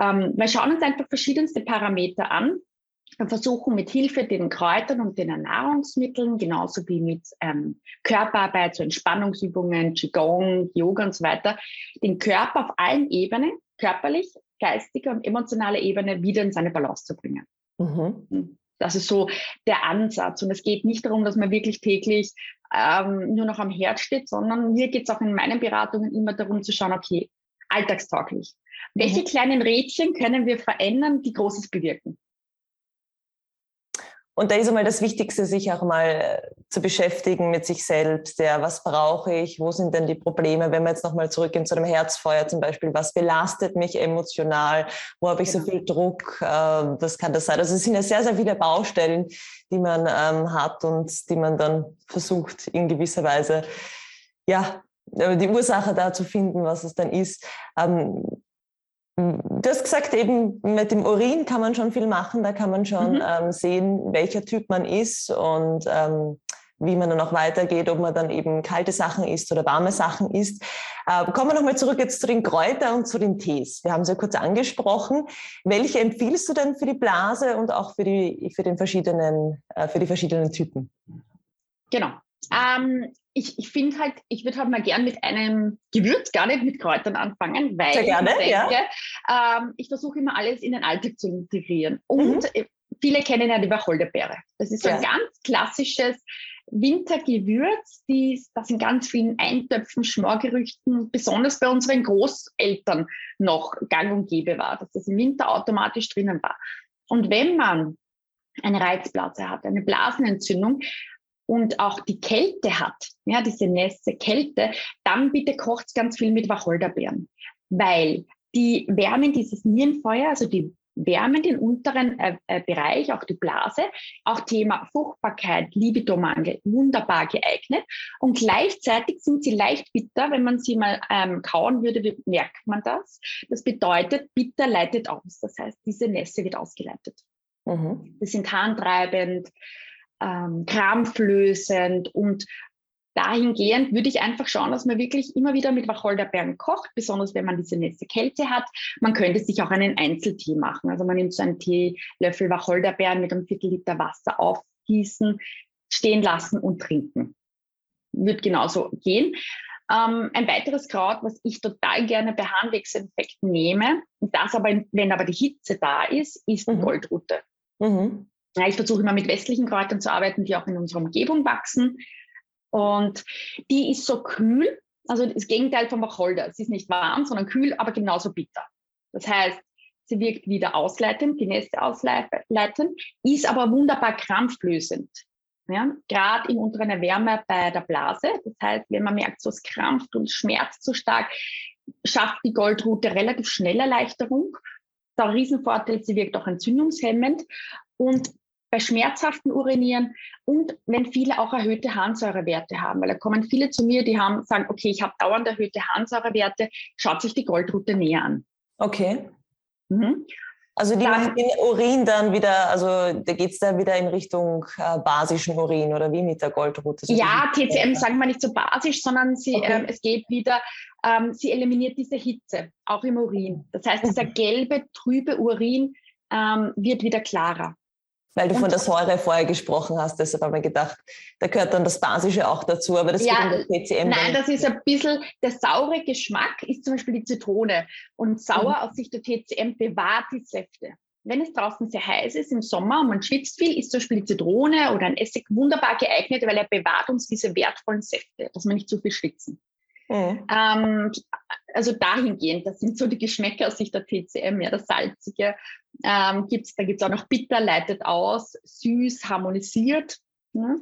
Ähm, wir schauen uns einfach verschiedenste Parameter an und versuchen mit Hilfe den Kräutern und den Nahrungsmitteln, genauso wie mit ähm, Körperarbeit, so Entspannungsübungen, Qigong, Yoga und so weiter, den Körper auf allen Ebenen, körperlich, geistiger und emotionaler Ebene wieder in seine Balance zu bringen. Mhm. Hm. Das ist so der Ansatz. Und es geht nicht darum, dass man wirklich täglich ähm, nur noch am Herd steht, sondern mir geht es auch in meinen Beratungen immer darum zu schauen, okay, alltagstauglich. Welche mhm. kleinen Rädchen können wir verändern, die Großes bewirken? Und da ist einmal das Wichtigste, sich auch mal äh, zu beschäftigen mit sich selbst. Ja, was brauche ich? Wo sind denn die Probleme? Wenn wir jetzt nochmal zurückgehen zu dem Herzfeuer zum Beispiel, was belastet mich emotional? Wo habe ich genau. so viel Druck? Äh, das kann das sein. Also es sind ja sehr, sehr viele Baustellen, die man ähm, hat und die man dann versucht in gewisser Weise, ja, äh, die Ursache da zu finden, was es dann ist. Ähm, Du hast gesagt, eben mit dem Urin kann man schon viel machen. Da kann man schon mhm. ähm, sehen, welcher Typ man ist und ähm, wie man dann auch weitergeht, ob man dann eben kalte Sachen isst oder warme Sachen isst. Äh, kommen wir nochmal zurück jetzt zu den Kräutern und zu den Tees. Wir haben sie ja kurz angesprochen. Welche empfiehlst du denn für die Blase und auch für die, für den verschiedenen, äh, für die verschiedenen Typen? Genau. Ähm, ich, ich finde halt, ich würde halt mal gern mit einem Gewürz, gar nicht mit Kräutern anfangen, weil gerne, ich denke, ja. ähm, ich versuche immer alles in den Alltag zu integrieren. Und mhm. viele kennen ja die Wacholderbeere. Das ist so ja. ein ganz klassisches Wintergewürz, die, das in ganz vielen Eintöpfen, Schmorgerüchten, besonders bei unseren Großeltern noch gang und gäbe war, dass das im Winter automatisch drinnen war. Und wenn man eine Reizblase hat, eine Blasenentzündung, und auch die Kälte hat, ja, diese nässe Kälte, dann bitte kocht ganz viel mit Wacholderbeeren, weil die wärmen dieses Nierenfeuer, also die wärmen den unteren äh, äh, Bereich, auch die Blase, auch Thema Fruchtbarkeit, Libidomangel, wunderbar geeignet. Und gleichzeitig sind sie leicht bitter, wenn man sie mal ähm, kauen würde, merkt man das. Das bedeutet, bitter leitet aus. Das heißt, diese Nässe wird ausgeleitet. Mhm. Die sind harntreibend, ähm, krampflösend und dahingehend würde ich einfach schauen, dass man wirklich immer wieder mit Wacholderbeeren kocht, besonders wenn man diese nächste Kälte hat. Man könnte sich auch einen Einzeltee machen. Also man nimmt so einen Teelöffel Wacholderbeeren mit einem Viertel Liter Wasser aufgießen, stehen lassen und trinken. Wird genauso gehen. Ähm, ein weiteres Kraut, was ich total gerne bei Harnwegsinfekten nehme, das aber, wenn aber die Hitze da ist, ist mhm. Goldrute. Mhm. Ich versuche immer mit westlichen Kräutern zu arbeiten, die auch in unserer Umgebung wachsen. Und die ist so kühl, also das Gegenteil vom Wacholder. Sie ist nicht warm, sondern kühl, aber genauso bitter. Das heißt, sie wirkt wieder ausleitend, die Nässe ausleitend, ist aber wunderbar krampflösend. Ja, gerade in unteren Wärme bei der Blase. Das heißt, wenn man merkt, so es krampft und schmerzt so stark, schafft die Goldrute relativ schnell Erleichterung. Der Riesenvorteil, sie wirkt auch entzündungshemmend. Und bei schmerzhaften Urinieren und wenn viele auch erhöhte Harnsäurewerte haben, weil da kommen viele zu mir, die haben, sagen, okay, ich habe dauernd erhöhte Harnsäurewerte, schaut sich die Goldrute näher an. Okay. Mhm. Also die dann, macht den Urin dann wieder, also da geht es dann wieder in Richtung äh, basischen Urin oder wie mit der Goldrute? So ja, TCM sagen wir nicht so basisch, sondern sie, okay. ähm, es geht wieder, ähm, sie eliminiert diese Hitze, auch im Urin. Das heißt, dieser mhm. gelbe, trübe Urin ähm, wird wieder klarer. Weil du und von der Säure vorher gesprochen hast, deshalb habe ich gedacht, da gehört dann das Basische auch dazu, aber das ja, geht in der TCM. Nein, das ist ein bisschen, der saure Geschmack ist zum Beispiel die Zitrone und sauer mhm. aus Sicht der TCM bewahrt die Säfte. Wenn es draußen sehr heiß ist im Sommer und man schwitzt viel, ist zum Beispiel die Zitrone oder ein Essig wunderbar geeignet, weil er bewahrt uns diese wertvollen Säfte, dass wir nicht zu viel schwitzen. Mhm. Ähm, also dahingehend, das sind so die Geschmäcker aus Sicht der TCM, ja, das Salzige. Ähm, gibt's, da gibt es auch noch bitter, leitet aus, süß, harmonisiert. Ja.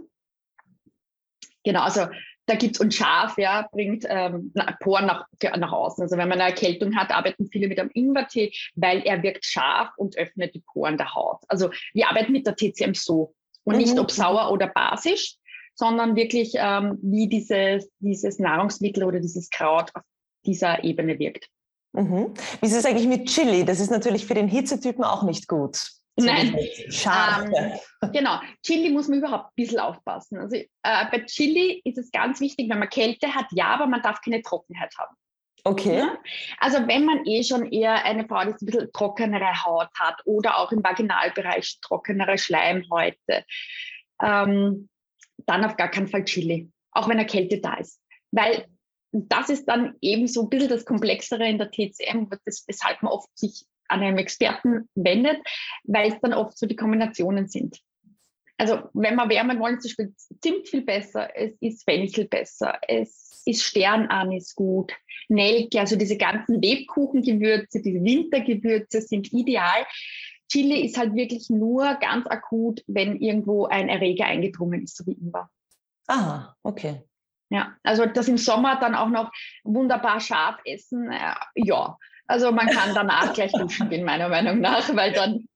Genau, also da gibt es und scharf, ja, bringt ähm, Poren nach, nach außen. Also wenn man eine Erkältung hat, arbeiten viele mit einem Ingwertee, weil er wirkt scharf und öffnet die Poren der Haut. Also wir arbeiten mit der TCM so und nicht mhm. ob sauer oder basisch, sondern wirklich, ähm, wie dieses, dieses Nahrungsmittel oder dieses Kraut auf dieser Ebene wirkt. Mhm. Wie ist es eigentlich mit Chili? Das ist natürlich für den Hitzetypen auch nicht gut. Nein. Schade. Ähm, genau. Chili muss man überhaupt ein bisschen aufpassen. Also äh, bei Chili ist es ganz wichtig, wenn man Kälte hat, ja, aber man darf keine Trockenheit haben. Okay. Ja? Also wenn man eh schon eher eine Frau, die ein bisschen trockenere Haut hat oder auch im Vaginalbereich trockenere Schleimhäute, ähm, dann auf gar keinen Fall Chili, auch wenn eine Kälte da ist. Weil das ist dann eben so ein bisschen das Komplexere in der TCM, weshalb man oft sich an einen Experten wendet, weil es dann oft so die Kombinationen sind. Also wenn wir wärmen wollen, zum Beispiel Zimt viel besser, es ist Fenchel besser, es ist Sternanis gut, Nelke, also diese ganzen Lebkuchengewürze, diese Wintergewürze sind ideal. Chili ist halt wirklich nur ganz akut, wenn irgendwo ein Erreger eingedrungen ist, so wie Ingwer. Aha, okay. Ja, also das im Sommer dann auch noch wunderbar scharf essen, äh, ja. Also man kann danach gleich duschen gehen, meiner Meinung nach, weil dann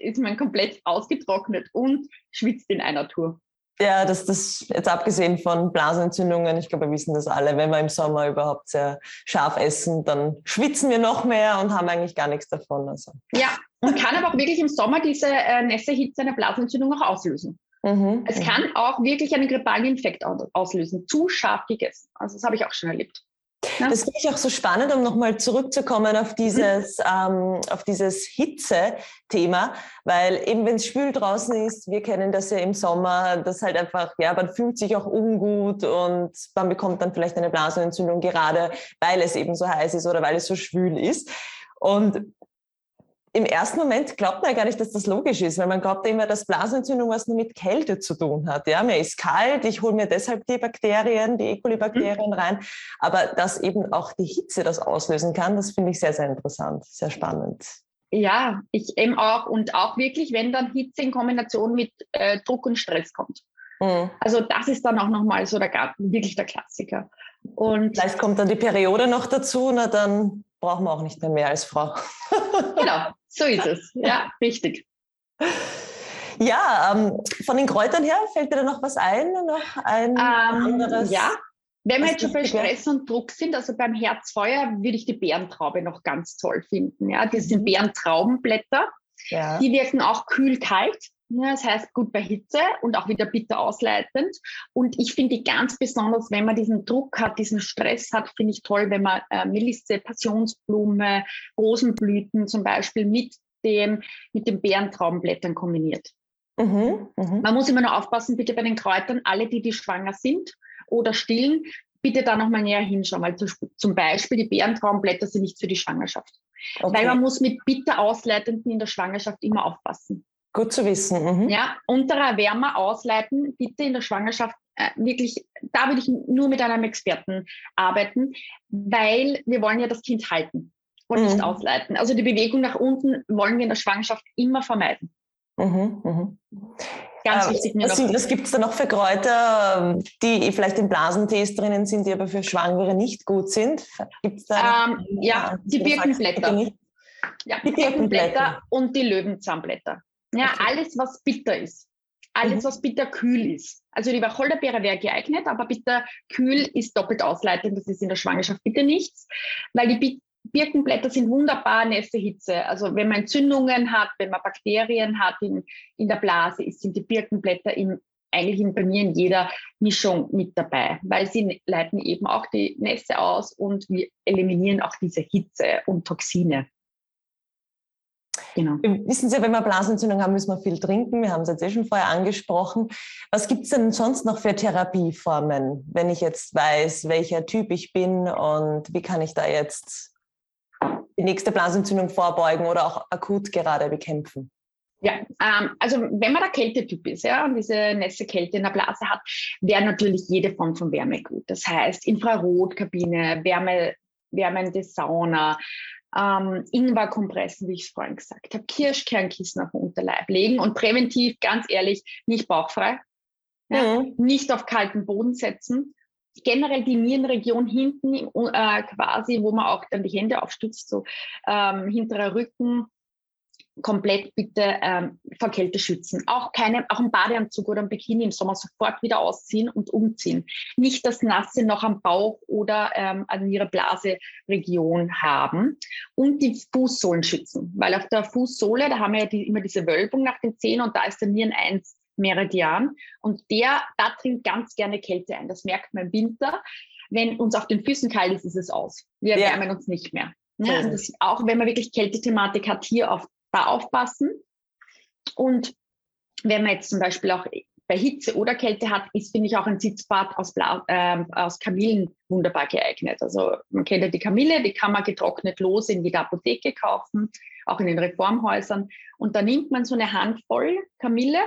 ist man komplett ausgetrocknet und schwitzt in einer Tour. Ja, das, das jetzt abgesehen von Blasenentzündungen, ich glaube, wir wissen das alle, wenn wir im Sommer überhaupt sehr scharf essen, dann schwitzen wir noch mehr und haben eigentlich gar nichts davon. Also. Ja, und kann aber auch wirklich im Sommer diese äh, nässe Hitze eine Blasenentzündung auch auslösen. Mhm, es kann auch wirklich einen grippalen Infekt auslösen, zu scharf gegessen. Also das habe ich auch schon erlebt. Ja. Das finde ich auch so spannend, um nochmal zurückzukommen auf dieses, ähm, auf dieses Hitze-Thema, weil eben wenn es schwül draußen ist, wir kennen das ja im Sommer, das halt einfach, ja, man fühlt sich auch ungut und man bekommt dann vielleicht eine Blasenentzündung gerade, weil es eben so heiß ist oder weil es so schwül ist. Und im ersten Moment glaubt man ja gar nicht, dass das logisch ist, weil man glaubt immer, dass Blasenentzündung was nur mit Kälte zu tun hat. Ja, mir ist kalt, ich hole mir deshalb die Bakterien, die E. coli-Bakterien mhm. rein. Aber dass eben auch die Hitze das auslösen kann, das finde ich sehr, sehr interessant, sehr spannend. Ja, ich eben auch. Und auch wirklich, wenn dann Hitze in Kombination mit äh, Druck und Stress kommt. Mhm. Also das ist dann auch nochmal so der, wirklich der Klassiker. Und Vielleicht kommt dann die Periode noch dazu, na dann brauchen wir auch nicht mehr mehr als Frau. genau, so ist es. Ja, richtig. Ja, ähm, von den Kräutern her fällt dir da noch was ein? Noch ein ähm, anderes? Ja, wenn wir jetzt schon bei Stress und Druck sind, also beim Herzfeuer würde ich die Bärentraube noch ganz toll finden. Ja, das sind mhm. Bärentraubenblätter. Ja. Die wirken auch kühl-kalt. Ja, das heißt gut bei Hitze und auch wieder bitter ausleitend. Und ich finde die ganz besonders, wenn man diesen Druck hat, diesen Stress hat, finde ich toll, wenn man äh, Melisse, Passionsblume, Rosenblüten zum Beispiel mit dem, mit den Bärentraumblättern kombiniert. Mhm, mh. Man muss immer nur aufpassen, bitte bei den Kräutern, alle, die, die schwanger sind oder stillen, bitte da nochmal näher hinschauen, weil zum Beispiel die Bärentraumblätter sind nicht für die Schwangerschaft. Okay. Weil man muss mit bitter ausleitenden in der Schwangerschaft immer aufpassen. Gut zu wissen. Mhm. Ja, unterer Wärme ausleiten, bitte in der Schwangerschaft äh, wirklich, da würde ich nur mit einem Experten arbeiten, weil wir wollen ja das Kind halten und mhm. nicht ausleiten. Also die Bewegung nach unten wollen wir in der Schwangerschaft immer vermeiden. Mhm, mhm. Ganz äh, wichtig. Mir was, was gibt es da noch für Kräuter, die vielleicht in Blasentees drinnen sind, die aber für Schwangere nicht gut sind? Gibt's da ähm, ja, die Birkenblätter. Ja, die Birkenblätter und die Löwenzahnblätter. Ja, okay. alles, was bitter ist. Alles, mhm. was bitter kühl ist. Also die Wacholderbeere wäre geeignet, aber bitter kühl ist doppelt ausleitend. Das ist in der Schwangerschaft bitte nichts, weil die Birkenblätter sind wunderbar nässe Hitze. Also wenn man Entzündungen hat, wenn man Bakterien hat in, in der Blase, sind die Birkenblätter im, eigentlich in, bei mir in jeder Mischung mit dabei, weil sie leiten eben auch die Nässe aus und wir eliminieren auch diese Hitze und Toxine. Genau. Wissen Sie, wenn wir Blasenentzündung haben, müssen wir viel trinken. Wir haben es jetzt eh schon vorher angesprochen. Was gibt es denn sonst noch für Therapieformen, wenn ich jetzt weiß, welcher Typ ich bin und wie kann ich da jetzt die nächste Blasenentzündung vorbeugen oder auch akut gerade bekämpfen? Ja, ähm, also wenn man der Kältetyp ist ja, und diese nässe Kälte in der Blase hat, wäre natürlich jede Form von Wärme gut. Das heißt Infrarotkabine, Wärme, wärmende Sauna, ähm, Ingwerkompressen, wie ich es vorhin gesagt habe, Kirschkernkissen auf den Unterleib legen und präventiv, ganz ehrlich, nicht bauchfrei, ja, mhm. nicht auf kalten Boden setzen. Generell die Nierenregion hinten äh, quasi, wo man auch dann die Hände aufstützt, so ähm, hinterer Rücken, komplett bitte ähm, vor Kälte schützen. Auch keine, auch ein Badeanzug oder ein Bikini im Sommer sofort wieder ausziehen und umziehen. Nicht das Nasse noch am Bauch oder ähm, an ihrer Blaseregion haben. Und die Fußsohlen schützen, weil auf der Fußsohle, da haben wir ja die, immer diese Wölbung nach den Zehen und da ist der Nieren 1 Meridian. Und der, da dringt ganz gerne Kälte ein. Das merkt man im Winter. Wenn uns auf den Füßen kalt ist, ist es aus. Wir ja. wärmen uns nicht mehr. Ja, und das, auch wenn man wirklich Kältethematik hat, hier auf, da aufpassen. Und wenn man jetzt zum Beispiel auch bei Hitze oder Kälte hat, ist, finde ich, auch ein Sitzbad aus, Bla, äh, aus Kamillen wunderbar geeignet. Also man kennt ja die Kamille, die kann man getrocknet los in jeder Apotheke kaufen, auch in den Reformhäusern. Und da nimmt man so eine Handvoll Kamille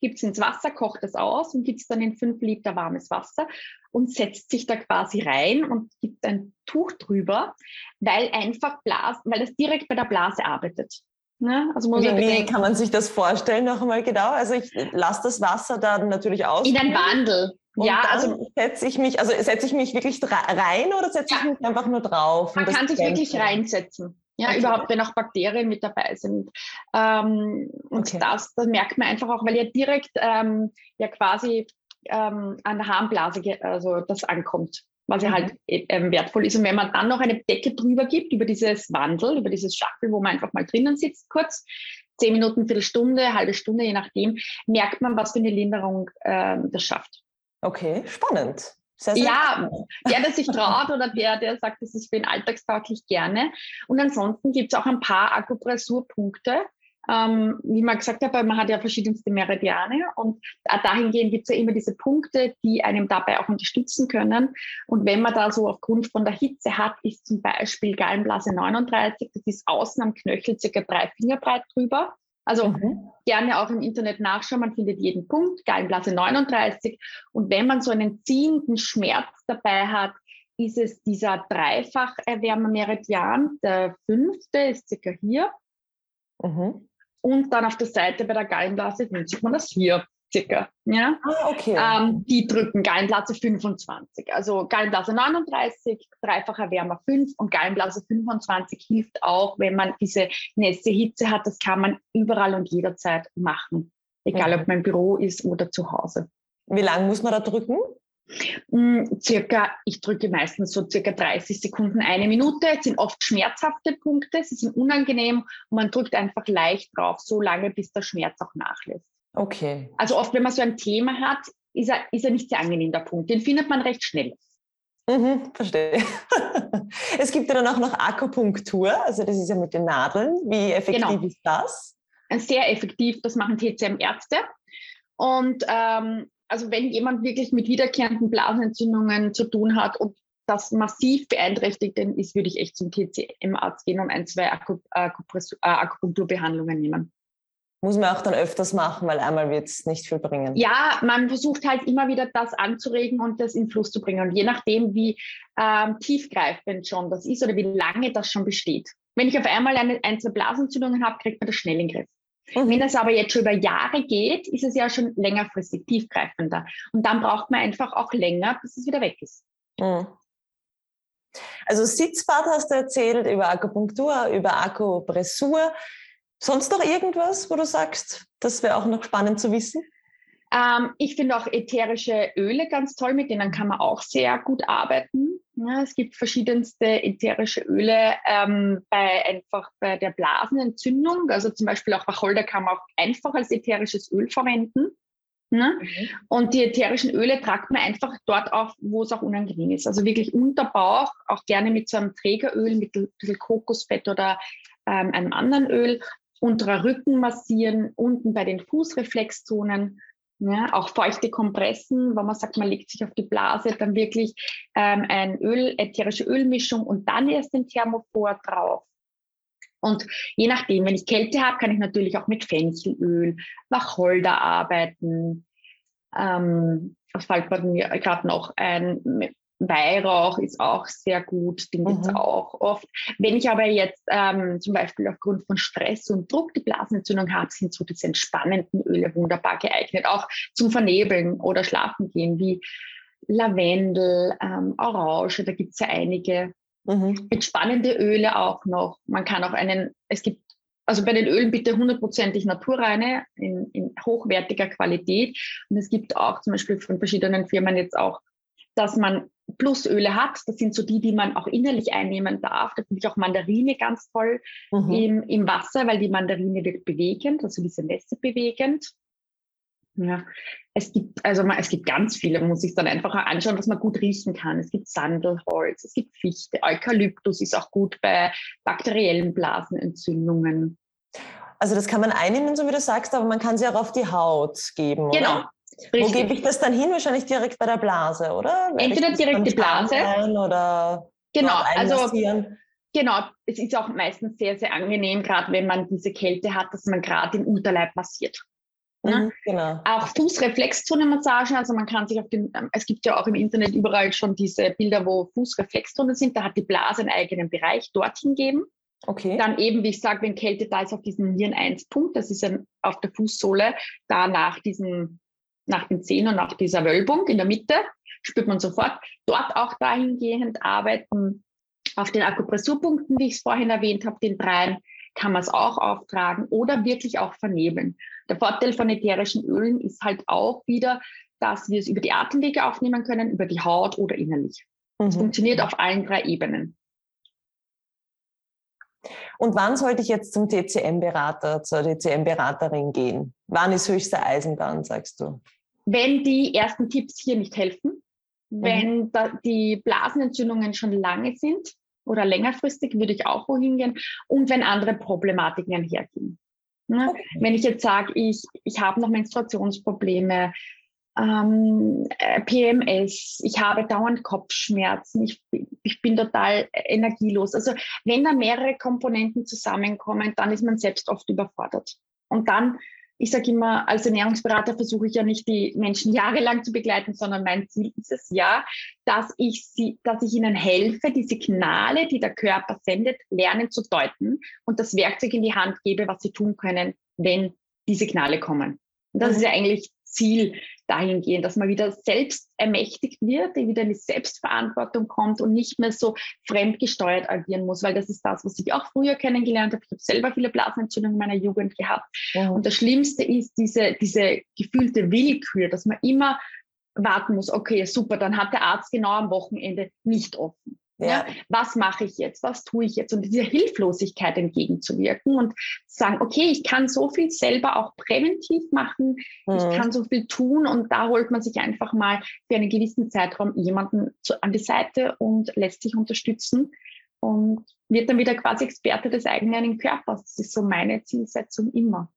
gibt es ins Wasser, kocht es aus und gibt es dann in fünf Liter warmes Wasser und setzt sich da quasi rein und gibt ein Tuch drüber, weil einfach Blase, weil das direkt bei der Blase arbeitet. Ne? Also wie, wie kann man sich das vorstellen noch einmal genau? Also ich lasse das Wasser dann natürlich aus. In ein Wandel. Und ja, also setze ich mich, also setze ich mich wirklich rein oder setze ja. ich mich einfach nur drauf? Man kann sich wirklich reinsetzen. Ja, okay. überhaupt, wenn auch Bakterien mit dabei sind. Ähm, und okay. das, das merkt man einfach auch, weil ja direkt ähm, ja quasi ähm, an der Harnblase also das ankommt, was ja mhm. halt ähm, wertvoll ist. Und wenn man dann noch eine Decke drüber gibt, über dieses Wandel, über dieses Schachtel, wo man einfach mal drinnen sitzt, kurz, zehn Minuten, Viertelstunde, halbe Stunde, je nachdem, merkt man, was für eine Linderung ähm, das schafft. Okay, spannend. Sehr, sehr ja, der, der sich traut oder der, der sagt, das ist für ihn alltagstauglich gerne. Und ansonsten gibt es auch ein paar Akupressurpunkte. Ähm, wie man gesagt hat, man hat ja verschiedenste Meridiane und dahingehend gibt es ja immer diese Punkte, die einem dabei auch unterstützen können. Und wenn man da so aufgrund von der Hitze hat, ist zum Beispiel Gallenblase 39, das ist außen am Knöchel circa drei Finger breit drüber. Also mhm. gerne auch im Internet nachschauen, man findet jeden Punkt, Gallenblase 39. Und wenn man so einen ziehenden Schmerz dabei hat, ist es dieser dreifach Erwärmer-Meridian. Der fünfte ist circa hier. Mhm. Und dann auf der Seite bei der Gallenblase sieht man das hier circa. Ja? Ah, okay. Ähm, die drücken Gallenblase 25. Also Gallenblase 39, dreifacher Wärmer 5 und Gallenblase 25 hilft auch, wenn man diese nässe Hitze hat. Das kann man überall und jederzeit machen. Egal, okay. ob mein Büro ist oder zu Hause. Wie lange muss man da drücken? Hm, circa, ich drücke meistens so circa 30 Sekunden, eine Minute. Es sind oft schmerzhafte Punkte, sie sind unangenehm und man drückt einfach leicht drauf, so lange, bis der Schmerz auch nachlässt. Okay. Also oft, wenn man so ein Thema hat, ist er, ist er nicht sehr angenehm, der Punkt. Den findet man recht schnell. Mhm, verstehe. es gibt ja dann auch noch Akupunktur, also das ist ja mit den Nadeln. Wie effektiv genau. ist das? Sehr effektiv, das machen TCM-Ärzte. Und ähm, also wenn jemand wirklich mit wiederkehrenden Blasenentzündungen zu tun hat und das massiv beeinträchtigt ist, würde ich echt zum TCM-Arzt gehen und ein, zwei äh, Akupunkturbehandlungen nehmen. Muss man auch dann öfters machen, weil einmal wird es nicht viel bringen. Ja, man versucht halt immer wieder das anzuregen und das in Fluss zu bringen. Und je nachdem, wie ähm, tiefgreifend schon das ist oder wie lange das schon besteht. Wenn ich auf einmal eine, ein, zwei Blasentzündungen habe, kriegt man das schnell in den Griff. Mhm. Wenn das aber jetzt schon über Jahre geht, ist es ja schon längerfristig tiefgreifender. Und dann braucht man einfach auch länger, bis es wieder weg ist. Mhm. Also Sitzbad hast du erzählt über Akupunktur, über Akupressur. Sonst noch irgendwas, wo du sagst, das wäre auch noch spannend zu wissen? Ähm, ich finde auch ätherische Öle ganz toll, mit denen kann man auch sehr gut arbeiten. Ja, es gibt verschiedenste ätherische Öle ähm, bei einfach bei der Blasenentzündung. Also zum Beispiel auch Wacholder kann man auch einfach als ätherisches Öl verwenden. Ne? Mhm. Und die ätherischen Öle tragt man einfach dort auf, wo es auch unangenehm ist. Also wirklich unter Bauch, auch gerne mit so einem Trägeröl, mit ein bisschen Kokosfett oder ähm, einem anderen Öl. Unterer Rücken massieren, unten bei den Fußreflexzonen ja, auch feuchte Kompressen, wo man sagt, man legt sich auf die Blase, dann wirklich ähm, ein Öl, ätherische Ölmischung und dann erst den Thermophor drauf. Und je nachdem, wenn ich Kälte habe, kann ich natürlich auch mit Fenchelöl, Wacholder arbeiten. Ähm, was fällt mir gerade noch ein? Weihrauch ist auch sehr gut, den gibt es mhm. auch oft. Wenn ich aber jetzt ähm, zum Beispiel aufgrund von Stress und Druck die Blasenentzündung habe, sind so diese entspannenden Öle wunderbar geeignet, auch zum Vernebeln oder Schlafen gehen, wie Lavendel, ähm, Orange, da gibt es ja einige. Mhm. Entspannende Öle auch noch. Man kann auch einen, es gibt also bei den Ölen bitte hundertprozentig naturreine in, in, hochwertiger Qualität. Und es gibt auch zum Beispiel von verschiedenen Firmen jetzt auch, dass man Plusöle hat. Das sind so die, die man auch innerlich einnehmen darf. Da finde ich auch Mandarine ganz toll mhm. im, im Wasser, weil die Mandarine wird bewegend, also diese Nässe bewegend. Ja, es gibt, also man, es gibt ganz viele, man muss sich dann einfach anschauen, was man gut riechen kann. Es gibt Sandelholz, es gibt Fichte, Eukalyptus ist auch gut bei bakteriellen Blasenentzündungen. Also das kann man einnehmen, so wie du sagst, aber man kann sie auch auf die Haut geben. Genau, oder? Richtig. Wo gebe ich das dann hin? Wahrscheinlich direkt bei der Blase, oder? Entweder direkt die Blase. Oder genau, also genau, es ist auch meistens sehr, sehr angenehm, gerade wenn man diese Kälte hat, dass man gerade im Unterleib massiert. Ne? Mhm, genau. Auch Fußreflexzone-Massagen, also man kann sich auf den, ähm, es gibt ja auch im Internet überall schon diese Bilder, wo Fußreflexzonen sind, da hat die Blase einen eigenen Bereich, dorthin geben. Okay. Dann eben, wie ich sage, wenn Kälte da ist, auf diesen Nieren-1-Punkt, das ist ein, auf der Fußsohle, da nach diesem nach den Zehen und nach dieser Wölbung in der Mitte, spürt man sofort. Dort auch dahingehend arbeiten. Auf den Akupressurpunkten, wie ich es vorhin erwähnt habe, den dreien, kann man es auch auftragen oder wirklich auch vernebeln. Der Vorteil von ätherischen Ölen ist halt auch wieder, dass wir es über die Atemwege aufnehmen können, über die Haut oder innerlich. Es mhm. funktioniert auf allen drei Ebenen. Und wann sollte ich jetzt zum TCM-Berater, zur TCM-Beraterin gehen? Wann ist höchste Eisenbahn, sagst du? Wenn die ersten Tipps hier nicht helfen, mhm. wenn die Blasenentzündungen schon lange sind oder längerfristig, würde ich auch wohin gehen und wenn andere Problematiken einhergehen. Ne? Okay. Wenn ich jetzt sage, ich, ich habe noch Menstruationsprobleme, ähm, äh, PMS, ich habe dauernd Kopfschmerzen, ich, ich bin total energielos. Also wenn da mehrere Komponenten zusammenkommen, dann ist man selbst oft überfordert. Und dann ich sage immer, als Ernährungsberater versuche ich ja nicht die Menschen jahrelang zu begleiten, sondern mein Ziel ist es ja, dass ich sie, dass ich ihnen helfe, die Signale, die der Körper sendet, lernen zu deuten und das Werkzeug in die Hand gebe, was sie tun können, wenn die Signale kommen. Und das mhm. ist ja eigentlich Ziel dahingehend, dass man wieder selbst ermächtigt wird, wieder in die Selbstverantwortung kommt und nicht mehr so fremdgesteuert agieren muss, weil das ist das, was ich auch früher kennengelernt habe. Ich habe selber viele Blasenentzündungen in meiner Jugend gehabt. Ja. Und das Schlimmste ist diese, diese gefühlte Willkür, dass man immer warten muss, okay, super, dann hat der Arzt genau am Wochenende nicht offen. Ja. Was mache ich jetzt? Was tue ich jetzt? Und dieser Hilflosigkeit entgegenzuwirken und sagen, okay, ich kann so viel selber auch präventiv machen, mhm. ich kann so viel tun und da holt man sich einfach mal für einen gewissen Zeitraum jemanden zu, an die Seite und lässt sich unterstützen und wird dann wieder quasi Experte des eigenen Körpers. Das ist so meine Zielsetzung immer.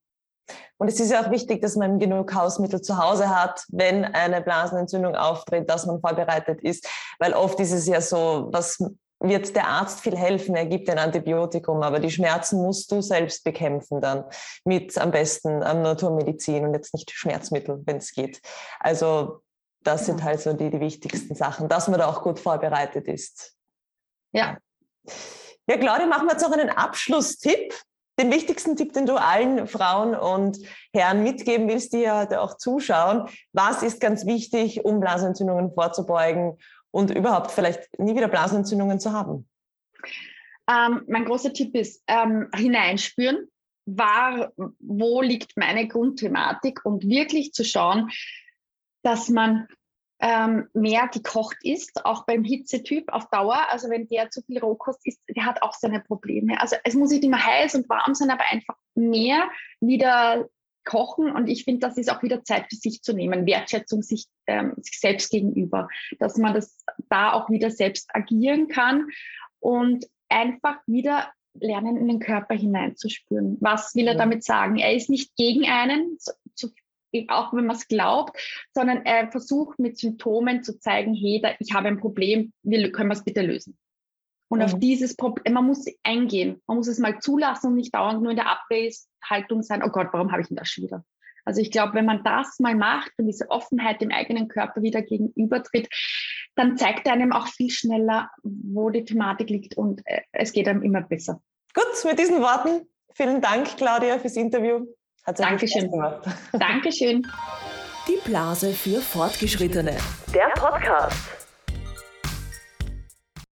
Und es ist ja auch wichtig, dass man genug Hausmittel zu Hause hat, wenn eine Blasenentzündung auftritt, dass man vorbereitet ist. Weil oft ist es ja so, was wird der Arzt viel helfen, er gibt ein Antibiotikum, aber die Schmerzen musst du selbst bekämpfen dann mit am besten ähm, Naturmedizin und jetzt nicht Schmerzmittel, wenn es geht. Also das sind halt so die, die wichtigsten Sachen, dass man da auch gut vorbereitet ist. Ja. Ja, Claudia, machen wir jetzt noch einen Abschlusstipp den wichtigsten Tipp, den du allen Frauen und Herren mitgeben willst, die ja auch zuschauen. Was ist ganz wichtig, um Blasenentzündungen vorzubeugen und überhaupt vielleicht nie wieder Blasenentzündungen zu haben? Ähm, mein großer Tipp ist ähm, hineinspüren, war, wo liegt meine Grundthematik und wirklich zu schauen, dass man ähm, mehr gekocht ist, auch beim Hitzetyp auf Dauer. Also wenn der zu viel Rohkost isst, der hat auch seine Probleme. Also es muss nicht immer heiß und warm sein, aber einfach mehr wieder kochen. Und ich finde, das ist auch wieder Zeit für sich zu nehmen, Wertschätzung sich, ähm, sich selbst gegenüber, dass man das da auch wieder selbst agieren kann und einfach wieder lernen, in den Körper hineinzuspüren. Was will er damit sagen? Er ist nicht gegen einen, zu, auch wenn man es glaubt, sondern er versucht mit Symptomen zu zeigen, hey, da, ich habe ein Problem, wir können wir es bitte lösen. Und mhm. auf dieses Problem, man muss eingehen, man muss es mal zulassen und nicht dauernd nur in der Abwehrhaltung sein, oh Gott, warum habe ich denn das schon wieder? Also ich glaube, wenn man das mal macht und diese Offenheit dem eigenen Körper wieder gegenübertritt, dann zeigt er einem auch viel schneller, wo die Thematik liegt und äh, es geht einem immer besser. Gut, mit diesen Worten vielen Dank, Claudia, fürs Interview. Hat sehr Dankeschön. Gemacht. Dankeschön. Die Blase für Fortgeschrittene. Der Podcast.